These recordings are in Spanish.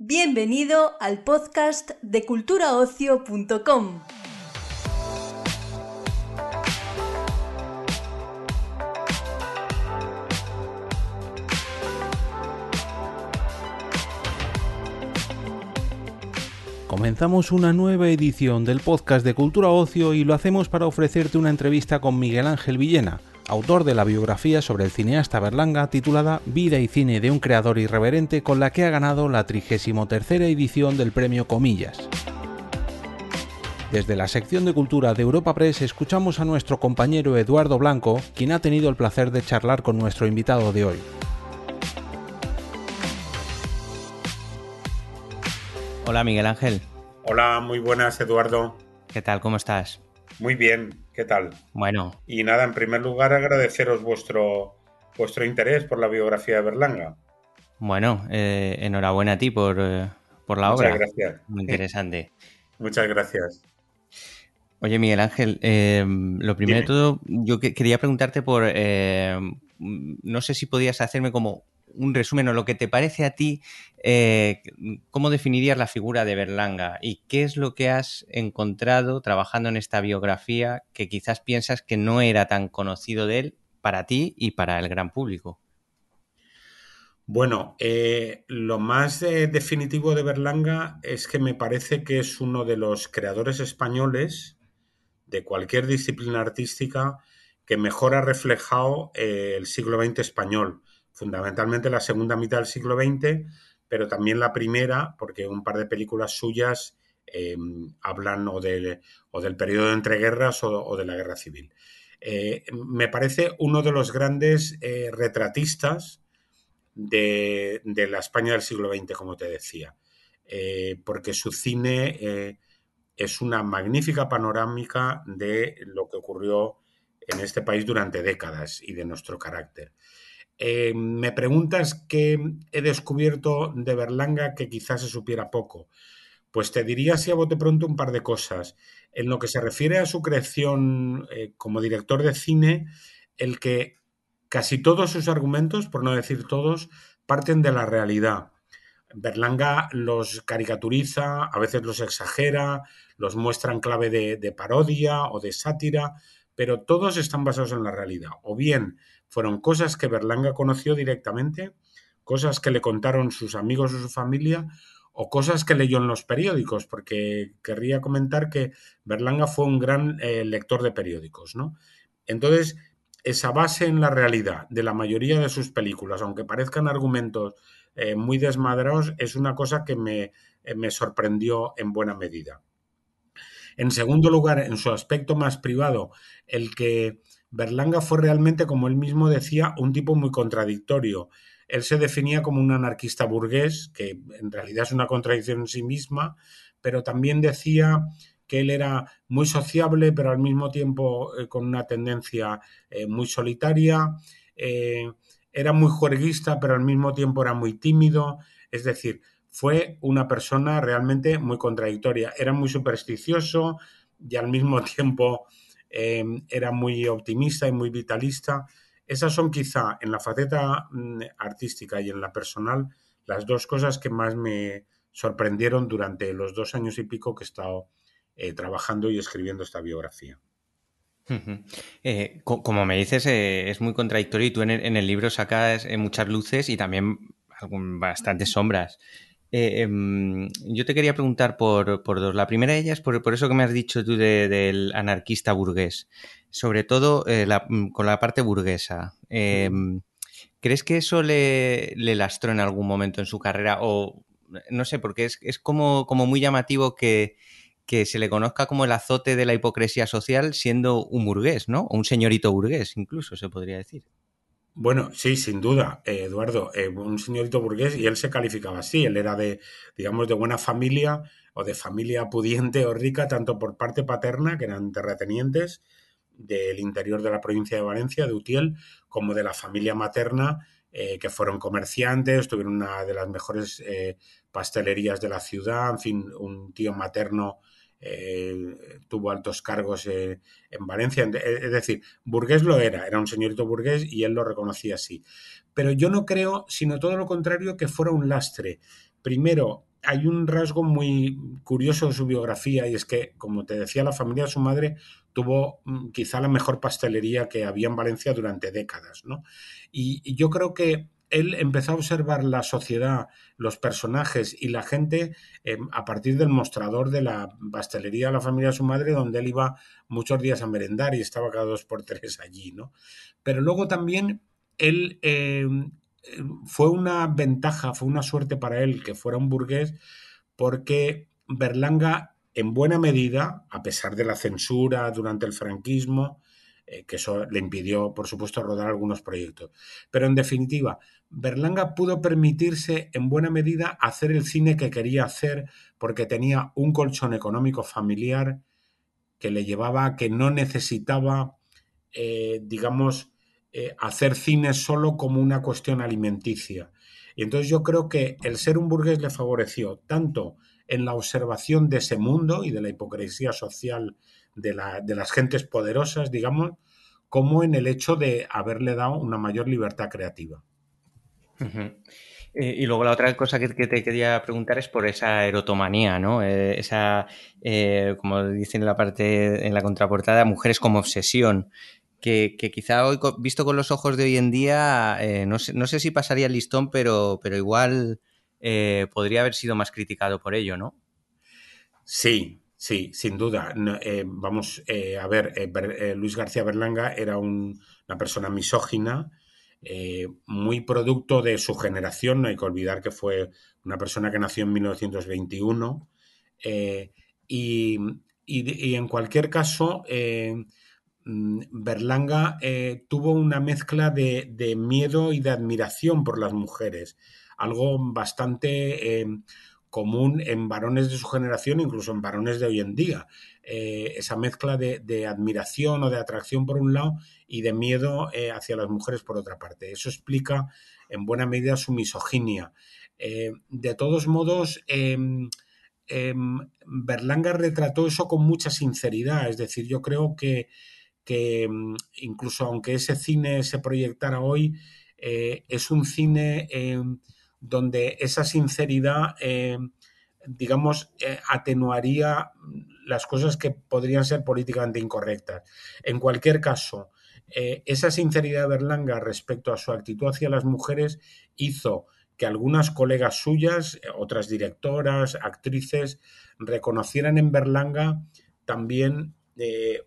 Bienvenido al podcast de culturaocio.com. Comenzamos una nueva edición del podcast de Cultura Ocio y lo hacemos para ofrecerte una entrevista con Miguel Ángel Villena, autor de la biografía sobre el cineasta Berlanga titulada Vida y cine de un creador irreverente con la que ha ganado la 33 edición del premio Comillas. Desde la sección de cultura de Europa Press escuchamos a nuestro compañero Eduardo Blanco, quien ha tenido el placer de charlar con nuestro invitado de hoy. Hola Miguel Ángel. Hola, muy buenas Eduardo. ¿Qué tal? ¿Cómo estás? Muy bien, ¿qué tal? Bueno. Y nada, en primer lugar agradeceros vuestro, vuestro interés por la biografía de Berlanga. Bueno, eh, enhorabuena a ti por, eh, por la Muchas obra. gracias. Muy interesante. Muchas gracias. Oye, Miguel Ángel, eh, lo primero Dime. de todo, yo que- quería preguntarte por, eh, no sé si podías hacerme como un resumen o lo que te parece a ti, eh, cómo definirías la figura de Berlanga y qué es lo que has encontrado trabajando en esta biografía que quizás piensas que no era tan conocido de él para ti y para el gran público. Bueno, eh, lo más eh, definitivo de Berlanga es que me parece que es uno de los creadores españoles de cualquier disciplina artística que mejor ha reflejado el siglo XX español, fundamentalmente la segunda mitad del siglo XX, pero también la primera, porque un par de películas suyas eh, hablan o, de- o del periodo de entreguerras o, de la guerra civil. Eh, me parece uno de los grandes eh, retratistas de, de la España del siglo XX, como te decía, Eh, porque su cine es una magnífica panorámica de lo que ocurrió en este país durante décadas y de nuestro carácter. Eh, me preguntas qué he descubierto de Berlanga que quizás se supiera poco. Pues te diría así a bote pronto un par de cosas. En lo que se refiere a su creación eh, como director de cine, el que casi todos sus argumentos, por no decir todos, parten de la realidad. Berlanga los caricaturiza, a veces los exagera, los muestra en clave de parodia o de sátira, pero todos están basados en la realidad. O bien fueron cosas que Berlanga conoció directamente, cosas que le contaron sus amigos o su familia, o cosas que leyó en los periódicos, porque querría comentar que Berlanga fue un gran eh, lector de periódicos, ¿no? Entonces, esa base en la realidad de la mayoría de sus películas, aunque parezcan argumentos eh, muy desmadrados, es una cosa que me, eh, me sorprendió en buena medida. En segundo lugar, en su aspecto más privado, el que Berlanga fue realmente, como él mismo decía, un tipo muy contradictorio. Él se definía como un anarquista burgués, que en realidad es una contradicción en sí misma, pero también decía que él era muy sociable, pero al mismo tiempo eh, con una tendencia eh, muy solitaria. Eh, era muy juerguista, pero al mismo tiempo era muy tímido. Es decir, fue una persona realmente muy contradictoria. Era muy supersticioso y al mismo tiempo eh, era muy optimista y muy vitalista. Esas son quizá en la faceta mm, artística y en la personal las dos cosas que más me sorprendieron durante los dos años y pico que he estado eh, trabajando y escribiendo esta biografía. Eh, co- como me dices, es muy contradictorio y tú en el, libro sacas muchas luces y también bastantes sombras. Eh, em, yo te quería preguntar por, por dos. La primera de ellas, por, por eso que me has dicho tú de- del anarquista burgués, sobre todo eh, la- mm, con la parte burguesa. Em, ¿Crees que eso le, le lastró en algún momento en su carrera? O no sé, porque es, es como, como muy llamativo que, que se le conozca como el azote de la hipocresía social siendo un burgués, ¿no? O un señorito burgués, incluso se podría decir. Bueno, sí, sin duda, eh, Eduardo, eh, un señorito burgués y él se calificaba así, él era de, digamos, de buena familia o de familia pudiente o rica, tanto por parte paterna, que eran terratenientes del interior de la provincia de Valencia, de Utiel, como de la familia materna, eh, que fueron comerciantes, tuvieron una de las mejores eh, pastelerías de la ciudad, en fin, un tío materno tuvo altos cargos en Valencia. Es es decir, burgués lo era, era un señorito burgués y él lo reconocía así. Pero yo no creo, sino todo lo contrario, que fuera un lastre. Primero, hay un rasgo muy curioso de su biografía y es que, como te decía, la familia de su madre tuvo mm, quizá la mejor pastelería que había en Valencia durante décadas, ¿no? Y, yo creo que él empezó a observar la sociedad, los personajes y la gente em, a partir del mostrador de la pastelería de la familia de su madre, donde él iba muchos días a merendar y estaba cada dos por tres allí, ¿no? Pero luego también él em, fue una ventaja, fue una suerte para él que fuera un burgués, porque Berlanga, en buena medida, a pesar de la censura durante el franquismo, eh, que eso le impidió, por supuesto, rodar algunos proyectos. Pero en definitiva, Berlanga pudo permitirse en buena medida hacer el cine que quería hacer porque tenía un colchón económico familiar que le llevaba a que no necesitaba, eh, digamos, eh, hacer cine solo como una cuestión alimenticia. Y entonces yo creo que el ser un burgués le favoreció tanto en la observación de ese mundo y de la hipocresía social de, las gentes poderosas, digamos, como en el hecho de haberle dado una mayor libertad creativa. Eh, y luego la otra cosa que, te quería preguntar es por esa erotomanía, ¿no? Eh, esa, como dicen en la parte, en la contraportada, mujeres como obsesión que, quizá hoy, visto con los ojos de hoy en día, eh, no, sé, no, sé, si pasaría el listón, pero, pero igual eh, podría haber sido más criticado por ello, ¿no? Sí, sí, sin duda. Eh, vamos a ver, Luis García Berlanga era una persona misógina, muy producto de su generación, no hay que olvidar que fue una persona que nació en 1921. Y, y, en cualquier caso, Mm, Berlanga eh, tuvo una mezcla de, miedo y de admiración por las mujeres, algo bastante eh, común en varones de su generación, incluso en varones de hoy en día. Eh, esa mezcla de, admiración o de atracción por un lado y de miedo hacia las mujeres por otra parte. Eso explica en buena medida su misoginia. de todos modos, em, em, Berlanga retrató eso con mucha sinceridad, es decir, yo creo que que mm, incluso aunque ese cine se proyectara hoy, eh, es un cine eh, donde esa sinceridad, eh, digamos, atenuaría las cosas que podrían ser políticamente incorrectas. En cualquier caso, esa sinceridad de Berlanga respecto a su actitud hacia las mujeres hizo que algunas colegas suyas, otras directoras, actrices, reconocieran en Berlanga también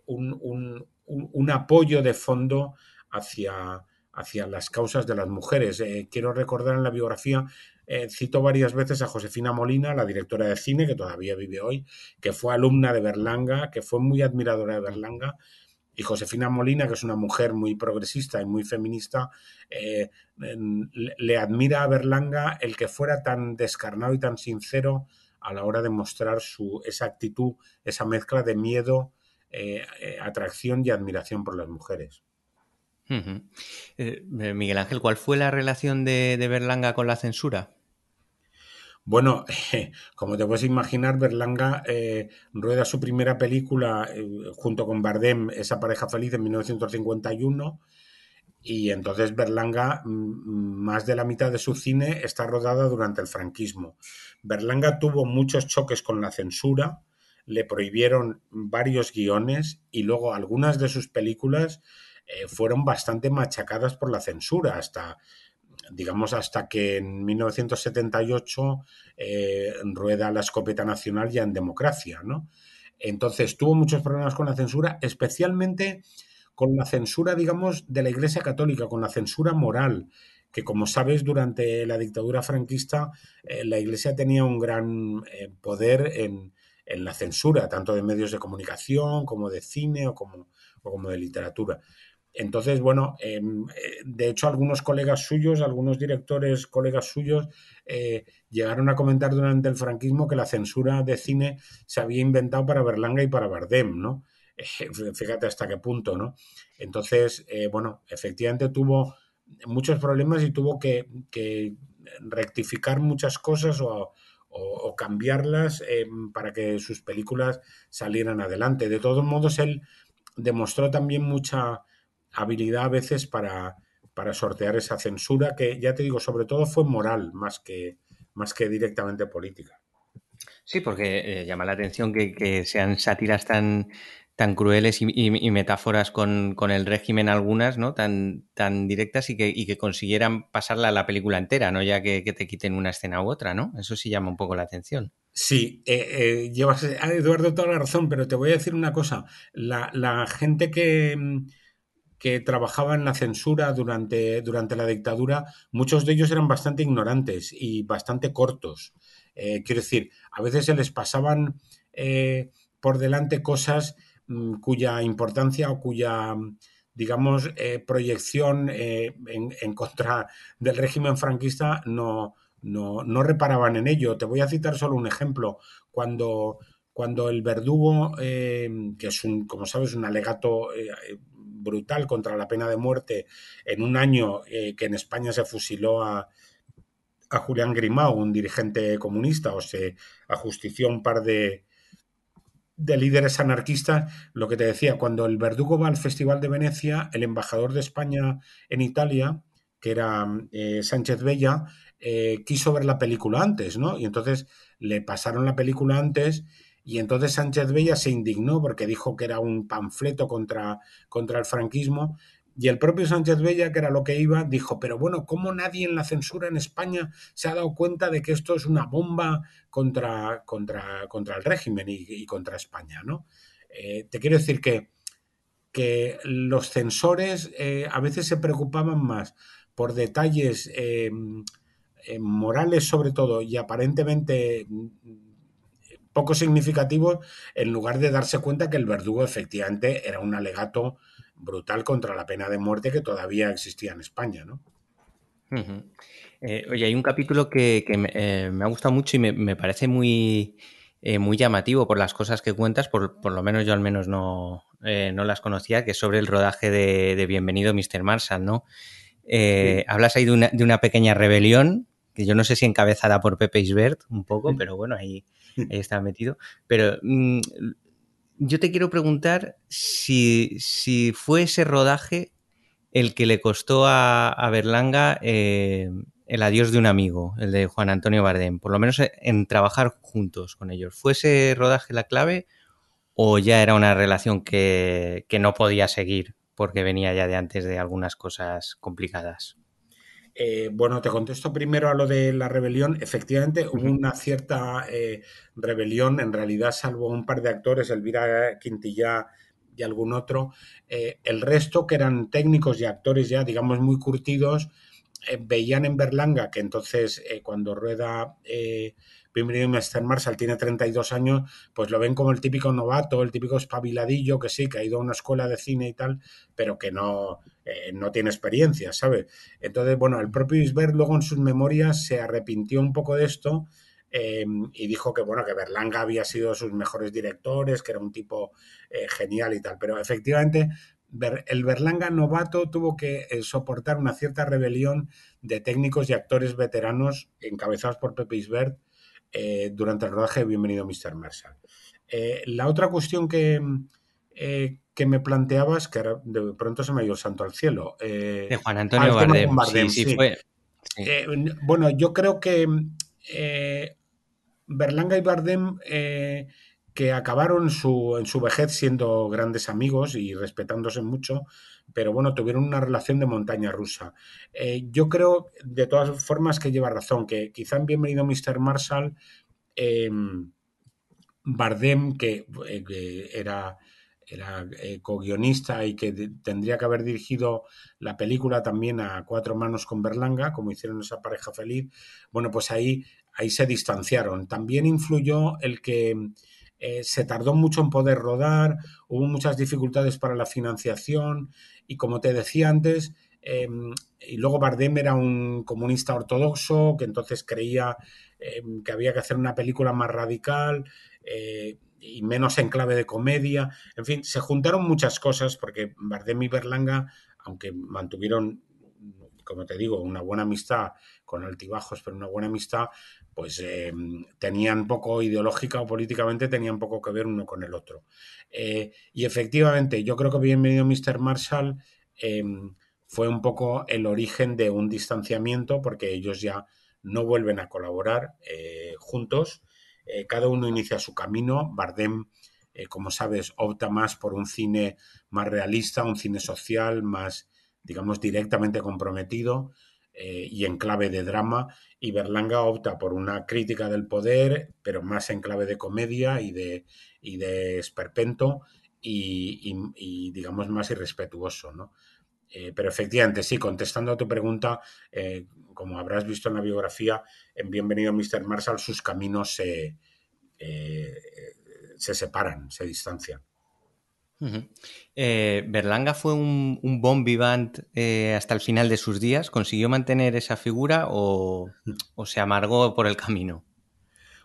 un, un, apoyo de fondo hacia, hacia, las causas de las mujeres. Eh, quiero recordar en la biografía, eh, cito varias veces a Josefina Molina, la directora de cine, que todavía vive hoy, que fue alumna de Berlanga, que fue muy admiradora de Berlanga. Y Josefina Molina, que es una mujer muy progresista y muy feminista, eh, le admira a Berlanga el que fuera tan descarnado y tan sincero a la hora de mostrar su, esa actitud, esa mezcla de miedo, atracción y admiración por las mujeres. Eh, Miguel Ángel, ¿cuál fue la relación de, Berlanga con la censura? Bueno, como te puedes imaginar, Berlanga rueda su primera película junto con Bardem, esa pareja feliz, en 1951. Y entonces Berlanga, más de la mitad de su cine está rodada durante el franquismo. Berlanga tuvo muchos choques con la censura, le prohibieron varios guiones y luego algunas de sus películas eh, fueron bastante machacadas por la censura, hasta digamos hasta que en 1978 eh, rueda la escopeta nacional ya en democracia, ¿no? Entonces tuvo muchos problemas con la censura, especialmente con la censura, digamos, de la Iglesia Católica, con la censura moral, que como sabes, durante la dictadura franquista eh, la Iglesia tenía un gran poder en, en la censura, tanto de medios de comunicación como de cine o como, como de literatura. Entonces, bueno, em, eh, de hecho algunos colegas suyos, algunos directores, colegas suyos, eh, llegaron a comentar durante el franquismo que la censura de cine se había inventado para Berlanga y para Bardem, ¿no? fíjate hasta qué punto, ¿no? Entonces, eh, bueno, efectivamente tuvo muchos problemas y tuvo que, rectificar muchas cosas o, cambiarlas eh, para que sus películas salieran adelante. De todos modos, él demostró también mucha habilidad a veces para, para sortear esa censura, que ya te digo, sobre todo fue moral más que, más que directamente política. Sí, porque eh, llama la atención que, sean sátiras tan, tan crueles y, metáforas con, el régimen algunas, ¿no? Tan, tan directas y que, que consiguieran pasarla a la película entera, ¿no? Ya que, te quiten una escena u otra, ¿no? Eso sí llama un poco la atención. Sí, eh, eh, llevas a Eduardo toda la razón, pero te voy a decir una cosa. La, gente que, que, trabajaba en la censura durante, durante la dictadura, muchos de ellos eran bastante ignorantes y bastante cortos. Eh, quiero decir, a veces se les pasaban por delante cosas mm, cuya importancia o cuya digamos, proyección en, en, contra del régimen franquista no, no, no reparaban en ello. Te voy a citar solo un ejemplo. Cuando, cuando el verdugo, eh, que es un, como sabes, un alegato eh, brutal contra la pena de muerte, en un año eh, que en España se fusiló a, a Julián Grimao, un dirigente comunista, o se ajustició un par de, de líderes anarquistas, lo que te decía, cuando el verdugo va al Festival de Venecia, el embajador de España en Italia, que era Sánchez Bella, eh, quiso ver la película antes, ¿no? Y entonces le pasaron la película antes y entonces Sánchez Bella se indignó porque dijo que era un panfleto contra, contra el franquismo y el propio Sánchez Bella, que era lo que iba, dijo, pero bueno, ¿cómo nadie en la censura en España se ha dado cuenta de que esto es una bomba contra, contra, contra el régimen y, contra España? ¿no? Eh, te quiero decir que, que los censores eh, a veces se preocupaban más por detalles eh, morales sobre todo y aparentemente poco significativos, en lugar de darse cuenta que el verdugo efectivamente era un alegato brutal contra la pena de muerte que todavía existía en España, ¿no? Eh, oye, hay un capítulo que, eh, me, ha gustado mucho y me, parece muy, muy llamativo por las cosas que cuentas, por, lo menos yo al menos no, no las conocía, que es sobre el rodaje de, Bienvenido Mr. Marshall, ¿no? Hablas ahí de una, de una pequeña rebelión que yo no sé si encabezada por Pepe Isbert un poco, pero bueno, ahí, está metido. Pero mm, yo te quiero preguntar si, fue ese rodaje el que le costó a, Berlanga eh, el adiós de un amigo, el de Juan Antonio Bardem, por lo menos en trabajar juntos con ellos. ¿Fue ese rodaje la clave o ya era una relación que, que no podía seguir porque venía ya de antes de algunas cosas complicadas? Eh, bueno, te contesto primero a lo de la rebelión. Efectivamente, hubo una cierta eh, rebelión, en realidad, salvo un par de actores, Elvira Quintilla y algún otro. Eh, el resto, que eran técnicos y actores ya, digamos, muy curtidos, veían en Berlanga que entonces, cuando rueda Bienvenido Mr. Marshall tiene 32 años, pues lo ven como el típico novato, el típico espabiladillo que sí, que ha ido a una escuela de cine y tal, pero que no, eh, no tiene experiencia, ¿sabes? Entonces, bueno, el propio Isbert luego en sus memorias se arrepintió un poco de esto eh, y dijo que, bueno, que Berlanga había sido sus mejores directores, que era un tipo eh, genial y tal, pero efectivamente el Berlanga novato tuvo que soportar una cierta rebelión de técnicos y actores veteranos encabezados por Pepe Isbert eh, durante el rodaje de Bienvenido Mr. Marshall. Eh, la otra cuestión que, eh, que me planteabas, que de pronto se me ha ido santo al cielo. de Juan Antonio Bardem. sí, Fue, bueno, yo creo que Berlanga y Bardem que acabaron su, en su vejez siendo grandes amigos y respetándose mucho, pero bueno, tuvieron una relación de montaña rusa. Eh, yo creo, de todas formas, que lleva razón, que quizá en Bienvenido Mr. Marshall, em, Bardem, que, eh, era, era eh, co-guionista y que tendría que haber dirigido la película también a cuatro manos con Berlanga, como hicieron esa pareja feliz, bueno, pues ahí, ahí se distanciaron. También influyó el que eh, se tardó mucho en poder rodar, hubo muchas dificultades para la financiación y como te decía antes, em, y luego Bardem era un comunista ortodoxo que entonces creía em, que había que hacer una película más radical eh, y menos en clave de comedia. En fin, se juntaron muchas cosas porque Bardem y Berlanga, aunque mantuvieron, como te digo, una buena amistad con altibajos, pero una buena amistad, pues eh, tenían poco ideológica o políticamente tenían poco que ver uno con el otro. Eh, y efectivamente, yo creo que Bienvenido Mr. Marshall em, fue un poco el origen de un distanciamiento porque ellos ya no vuelven a colaborar juntos. cada uno inicia su camino. Bardem, como sabes, opta más por un cine más realista, un cine social, más, digamos, directamente comprometido. y en clave de drama, y Berlanga opta por una crítica del poder, pero más en clave de comedia y de, y de esperpento y, digamos más irrespetuoso, ¿no? Eh, pero efectivamente, sí, contestando a tu pregunta, eh, como habrás visto en la biografía, en Bienvenido Mr. Marshall, sus caminos se, eh, se separan, se distancian. Eh, Berlanga fue un, bon vivant eh, hasta el final de sus días. ¿Consiguió mantener esa figura o, se amargó por el camino?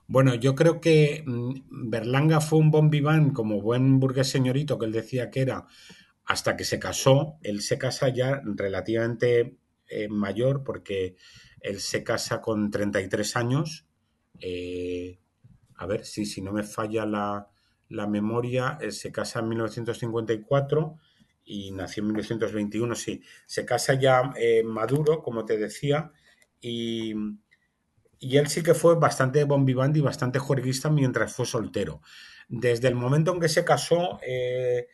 Bueno, yo creo que mm, Berlanga fue un bon vivant como buen burgués señorito que él decía que era hasta que se casó. Él se casa ya relativamente eh, mayor porque él se casa con 33 años. a ver si no me falla la, la memoria, eh, se casa en 1954 y nació en 1921, sí. Se casa ya eh, maduro, como te decía, y, y, él sí que fue bastante bombivandi y bastante juerguista mientras fue soltero. Desde el momento en que se casó, eh,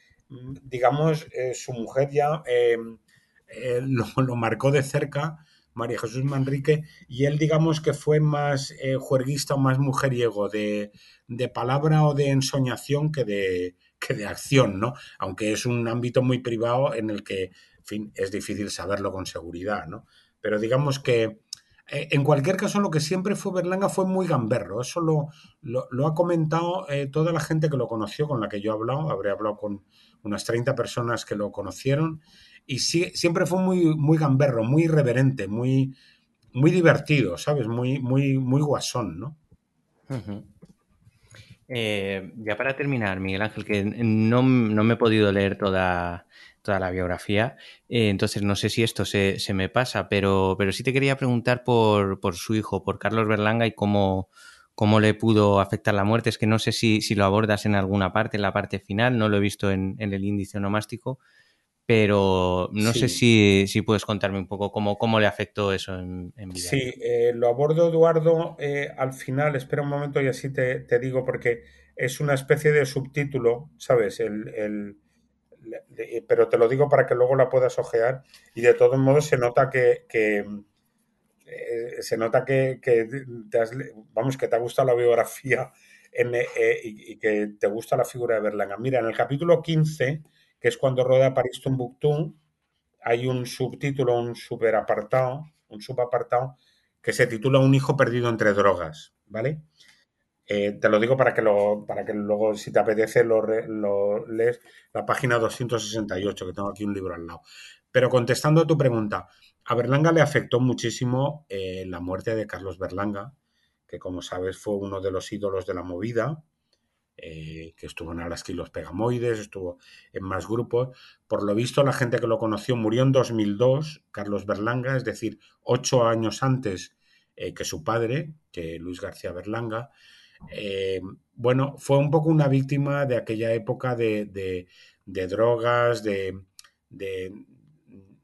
digamos, su mujer ya lo, lo, marcó de cerca María Jesús Manrique, y él digamos que fue más eh, juerguista o más mujeriego de, palabra o de ensoñación que de, que de acción, ¿no? Aunque es un ámbito muy privado en el que, en fin, es difícil saberlo con seguridad, ¿no? Pero digamos que eh, en cualquier caso, lo que siempre fue Berlanga fue muy gamberro. Eso lo, lo, ha comentado eh, toda la gente que lo conoció, con la que yo he hablado. Habré hablado con unas 30 personas que lo conocieron y sí, siempre fue muy, muy gamberro, muy irreverente, muy, muy divertido, ¿sabes? Muy, muy, muy guasón, ¿no? Eh, ya para terminar, Miguel Ángel, que no, me he podido leer toda, toda la biografía, eh, entonces no sé si esto se, me pasa, pero, pero sí te quería preguntar por, por su hijo, por Carlos Berlanga y cómo, cómo le pudo afectar la muerte. Es que no sé si, si, lo abordas en alguna parte, en la parte final, no lo he visto en, en el índice onomástico, pero no sé si, puedes contarme un poco cómo, cómo le afectó eso en, vida. Sí, eh, lo abordo Eduardo eh, al final, espera un momento y así te, digo, porque es una especie de subtítulo, ¿sabes? El, pero te lo digo para que luego la puedas ojear y de todos modos se nota que, eh, se nota que, te vamos, que te ha gustado la biografía y, y, que te gusta la figura de Berlanga. Mira, en el capítulo 15 que es cuando rueda París Tombuctú, hay un subtítulo, un superapartado, un subapartado, que se titula Un hijo perdido entre drogas, ¿vale? Eh, te lo digo para que, lo, para que luego, si te apetece, lo, lees la página 268, que tengo aquí un libro al lado. Pero contestando a tu pregunta, a Berlanga le afectó muchísimo eh, la muerte de Carlos Berlanga, que como sabes fue uno de los ídolos de la movida, eh, que estuvo en Alaska los Pegamoides, estuvo en más grupos. Por lo visto, la gente que lo conoció murió en 2002, Carlos Berlanga, es decir, ocho años antes eh, que su padre, que Luis García Berlanga. Eh, bueno, fue un poco una víctima de aquella época de, drogas, de, de,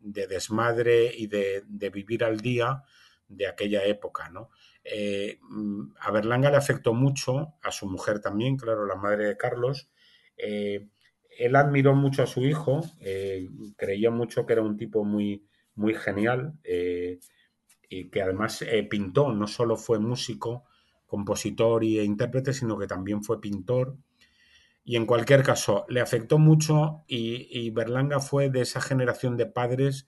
desmadre y de, vivir al día de aquella época, ¿no? Eh, mm, a Berlanga le afectó mucho, a su mujer también, claro, la madre de Carlos. Eh, él admiró mucho a su hijo, eh, creía mucho que era un tipo muy, muy genial y que además pintó, no solo fue músico, compositor e intérprete, sino que también fue pintor. Y en cualquier caso, le afectó mucho y, Berlanga fue de esa generación de padres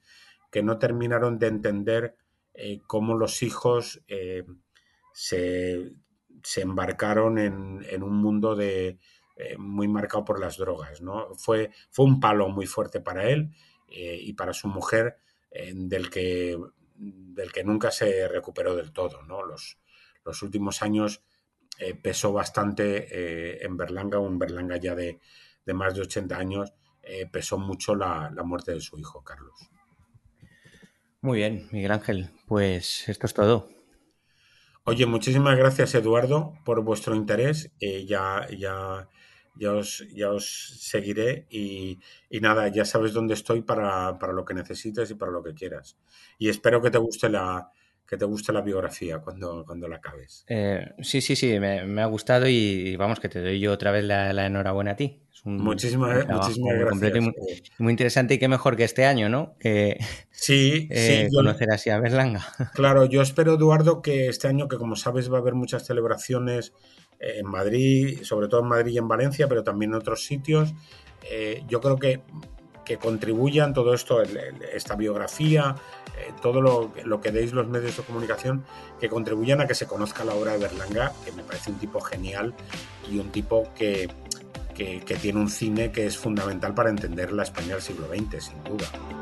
que no terminaron de entender cómo los hijos se, embarcaron en, un mundo de, eh, muy marcado por las drogas. ¿no? Fue, fue un palo muy fuerte para él eh, y para su mujer eh, del, que, del que nunca se recuperó del todo. ¿no? Los, los últimos años pesó bastante en Berlanga, un Berlanga ya de, más de 80 años, pesó mucho la, la muerte de su hijo, Carlos. Muy bien, Miguel Ángel, pues esto es todo. Oye, muchísimas gracias Eduardo por vuestro interés. Eh, ya, ya, ya, os, ya os seguiré y, nada, ya sabes dónde estoy para, lo que necesites y para lo que quieras. Y espero que te guste la, que te guste la biografía cuando, cuando la acabes. Eh, sí, sí, sí, me, ha gustado y, vamos, que te doy yo otra vez la, enhorabuena a ti. muchísimas, muchísimas gracias. Muy, interesante y qué mejor que este año, ¿no? Que, sí, eh, conocer así a Berlanga. Claro, yo espero, Eduardo, que este año, que como sabes va a haber muchas celebraciones en Madrid, sobre todo en Madrid y en Valencia, pero también en otros sitios, eh, yo creo que, que contribuyan todo esto, esta biografía, eh, todo lo, que deis los medios de comunicación, que contribuyan a que se conozca la obra de Berlanga, que me parece un tipo genial y un tipo que, que, que tiene un cine que es fundamental para entender la España del siglo XX, sin duda.